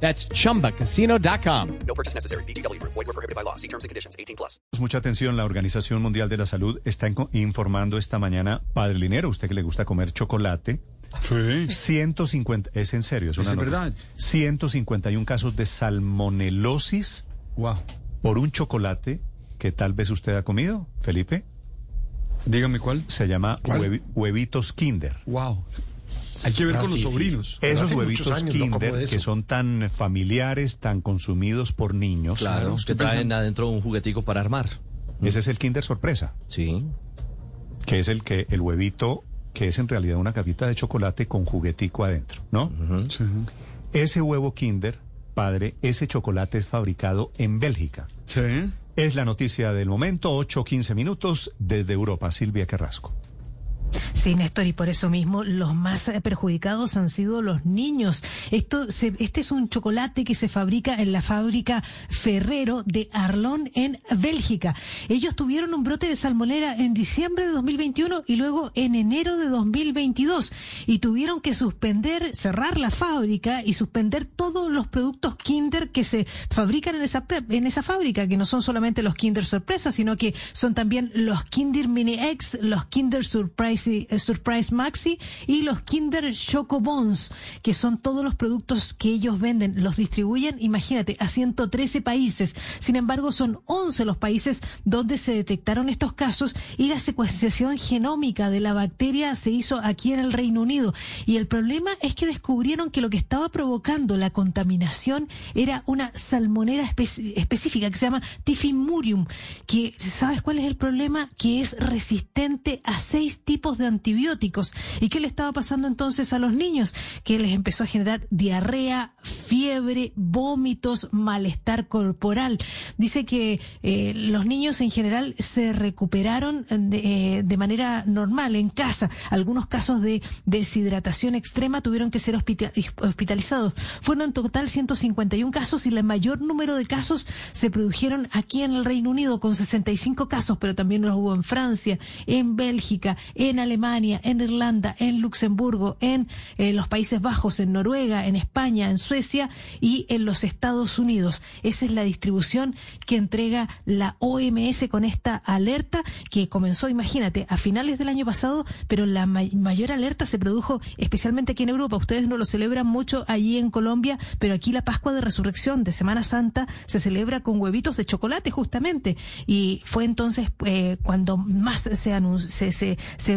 That's chumbacasino.com. No purchase necessary. BGW. Void were prohibited by law. See terms and conditions. 18 plus. Mucha atención, la Organización Mundial de la Salud está informando esta mañana, Padre Linero, usted que le gusta comer chocolate, Sí. 150, es en serio, es una Es verdad. 151 casos de salmonelosis Wow. por un chocolate que tal vez usted ha comido, Felipe. Dígame cuál. Se llama ¿Cuál? huevi- huevitos Kinder. Wow. Hay que ver Ah, con los sí, sobrinos. Esos huevitos años Kinder que son tan familiares, tan consumidos por niños. Claro, que traen adentro un juguetico para armar. Ese es el Kinder sorpresa, Sí. que es el que el huevito que es en realidad una cajita de chocolate con juguetico adentro, ¿no? Sí. Ese huevo Kinder, padre, ese chocolate es fabricado en Bélgica. Sí. Es la noticia del momento, 8 o 15 minutos desde Europa. Silvia Carrasco. Sí, Néstor, y por eso mismo los más eh, perjudicados han sido los niños. Esto se- este es un chocolate que se fabrica en la fábrica Ferrero de Arlon en Bélgica. Ellos tuvieron un brote de salmonera en diciembre de 2021 y luego en enero de 2022 y tuvieron que suspender, cerrar la fábrica y suspender todos los productos Kinder que se fabrican en esa en esa fábrica, que no son solamente los Kinder Sorpresa, sino que son también los Kinder Mini X, los Kinder Surprise, eh, Surprise Maxi y los Kinder Choco Bones, que son todos los productos que ellos venden. Los distribuyen, imagínate, a 113 países. Sin embargo, son 11 los países donde se detectaron estos casos y la secuenciación genómica de la bacteria se hizo aquí en el Reino Unido. Y el problema es que descubrieron que lo que estaba provocando la contaminación era una salmonera espe- específica que se llama Tifimurium, que ¿sabes cuál es el problema? Que es resistente a seis tipos de antibióticos. ¿Y qué le estaba pasando entonces a los niños? Que les empezó a generar diarrea, fiebre, vómitos, malestar corporal. Dice que eh, los niños en general se recuperaron de, eh, de manera normal en casa. Algunos casos de deshidratación extrema tuvieron que ser hospita- hospitalizados. Fueron en total 151 casos y el mayor número de casos se produjeron aquí en el Reino Unido con 65 casos, pero también los hubo en Francia, en Bélgica, en Alemania, en Irlanda, en Luxemburgo, en eh, los Países Bajos, en Noruega, en España, en Suecia y en los Estados Unidos. Esa es la distribución que entrega la OMS con esta alerta que comenzó, imagínate, a finales del año pasado, pero la ma- mayor alerta se produjo especialmente aquí en Europa. Ustedes no lo celebran mucho allí en Colombia, pero aquí la Pascua de Resurrección de Semana Santa se celebra con huevitos de chocolate justamente. Y fue entonces eh, cuando más se, se, se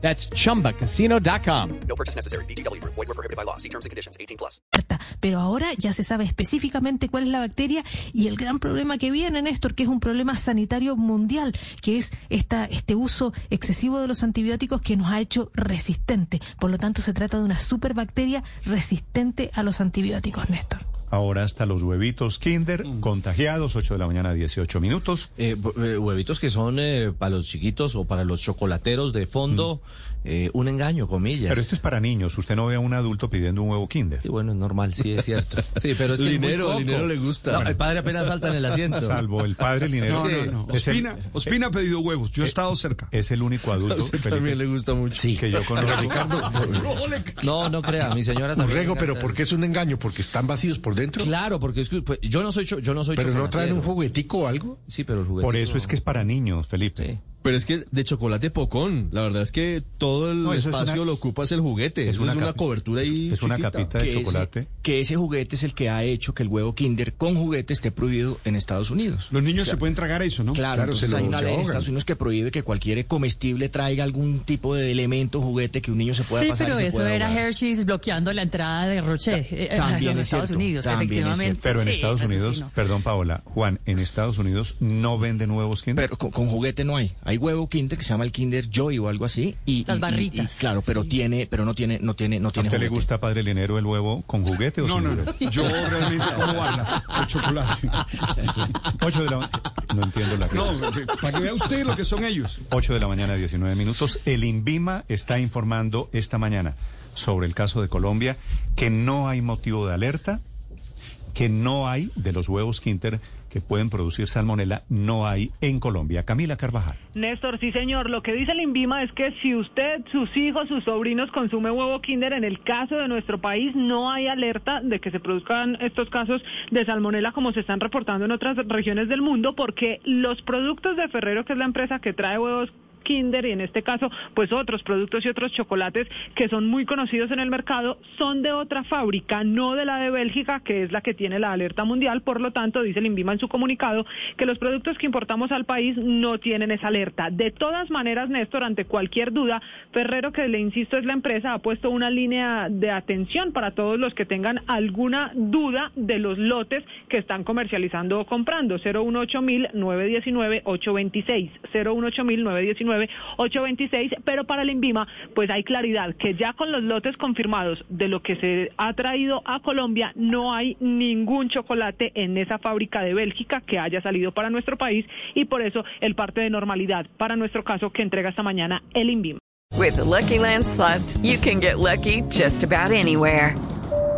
That's chumbacasino.com. No purchase necessary. BGW. Void were prohibited by law. See terms and conditions. 18 plus. pero ahora ya se sabe específicamente cuál es la bacteria y el gran problema que viene, Néstor, que es un problema sanitario mundial, que es esta, este uso excesivo de los antibióticos que nos ha hecho resistente. Por lo tanto, se trata de una superbacteria resistente a los antibióticos, Néstor. Ahora hasta los huevitos Kinder, contagiados, 8 de la mañana, 18 minutos. Eh, eh, huevitos que son eh, para los chiquitos o para los chocolateros de fondo, eh, un engaño, comillas. Pero esto es para niños. Usted no ve a un adulto pidiendo un huevo Kinder. Sí, bueno, es normal, sí, es cierto. Sí, pero es que es Linero, poco. Linero le gusta. No, el padre apenas salta en el asiento. Salvo el padre Linero. No, Sí. no, no. Es el- Ospina, Ospina ha pedido huevos. Yo he estado cerca. Es el único adulto Felipe, también le gusta mucho. que yo conozco. No, no crea, mi señora también. Urrego, le pero. ¿por qué es un engaño? ¿Porque están vacíos por dentro? Claro, porque es que, pues, yo no soy cho- yo no soy ¿Pero no traen un juguetico o algo? Sí, pero el juguete. Por eso es que es para niños, Felipe. Sí. Pero es que de chocolate pocón, la verdad es que todo el No, eso es espacio una- lo ocupa es el juguete. es Eso es una capi- cobertura ahí es una chiquita. capita de que chocolate. Ese, que ese juguete es el que ha hecho que el huevo Kinder con juguete esté prohibido en Estados Unidos. Los niños se pueden tragar eso, ¿no? Claro, Claro, entonces se lo- hay una ley en. Estados Unidos que prohíbe que cualquier comestible traiga algún tipo de elemento, juguete que un niño se pueda Sí, pasar. y pero se eso pueda era ahogar. Hershey's bloqueando la entrada de Roche eh, los es Estados cierto, Unidos, es efectivamente. Pero en Sí, Estados un Unidos, asesino. perdón Paola, Juan, en Estados Unidos no venden huevos Kinder. Pero con, con juguete no hay. Hay huevo Kinder que se llama el Kinder Joy o algo así. Y, Las y- barritas, y claro, pero sí. tiene, pero no tiene, no tiene, no ¿A tiene usted le gusta, padre Linero, el huevo con juguete o No, sin no, no. Yo realmente como barra de chocolate. 8 de la No entiendo la No, para que vea usted lo que son ellos. 8 de la mañana, 19 minutos. El INVIMA está informando esta mañana sobre el caso de Colombia que no hay motivo de alerta, que no hay de los huevos Kinder que pueden producir salmonela, no hay en Colombia. Camila Carvajal. Néstor, sí señor, lo que dice el INVIMA es que si usted, sus hijos, sus sobrinos consumen huevo Kinder, en el caso de nuestro país no hay alerta de que se produzcan estos casos de salmonela como se están reportando en otras regiones del mundo, porque los productos de Ferrero, que es la empresa que trae huevos Kinder y en este caso pues otros productos y otros chocolates que son muy conocidos en el mercado son de otra fábrica, no de la de Bélgica que es la que tiene la alerta mundial, por lo tanto dice el INVIMA en su comunicado que los productos que importamos al país no tienen esa alerta. De todas maneras, Néstor, ante cualquier duda, Ferrero que le insisto es la empresa ha puesto una línea de atención para todos los que tengan alguna duda de los lotes que están comercializando o comprando. 018 919 826 018 919 826, pero para el INVIMA pues hay claridad que ya con los lotes confirmados de lo que se ha traído a Colombia no hay ningún chocolate en esa fábrica de Bélgica que haya salido para nuestro país y por eso el parte de normalidad para nuestro caso que entrega esta mañana el INVIMA. With the Lucky Land you can get lucky just about anywhere.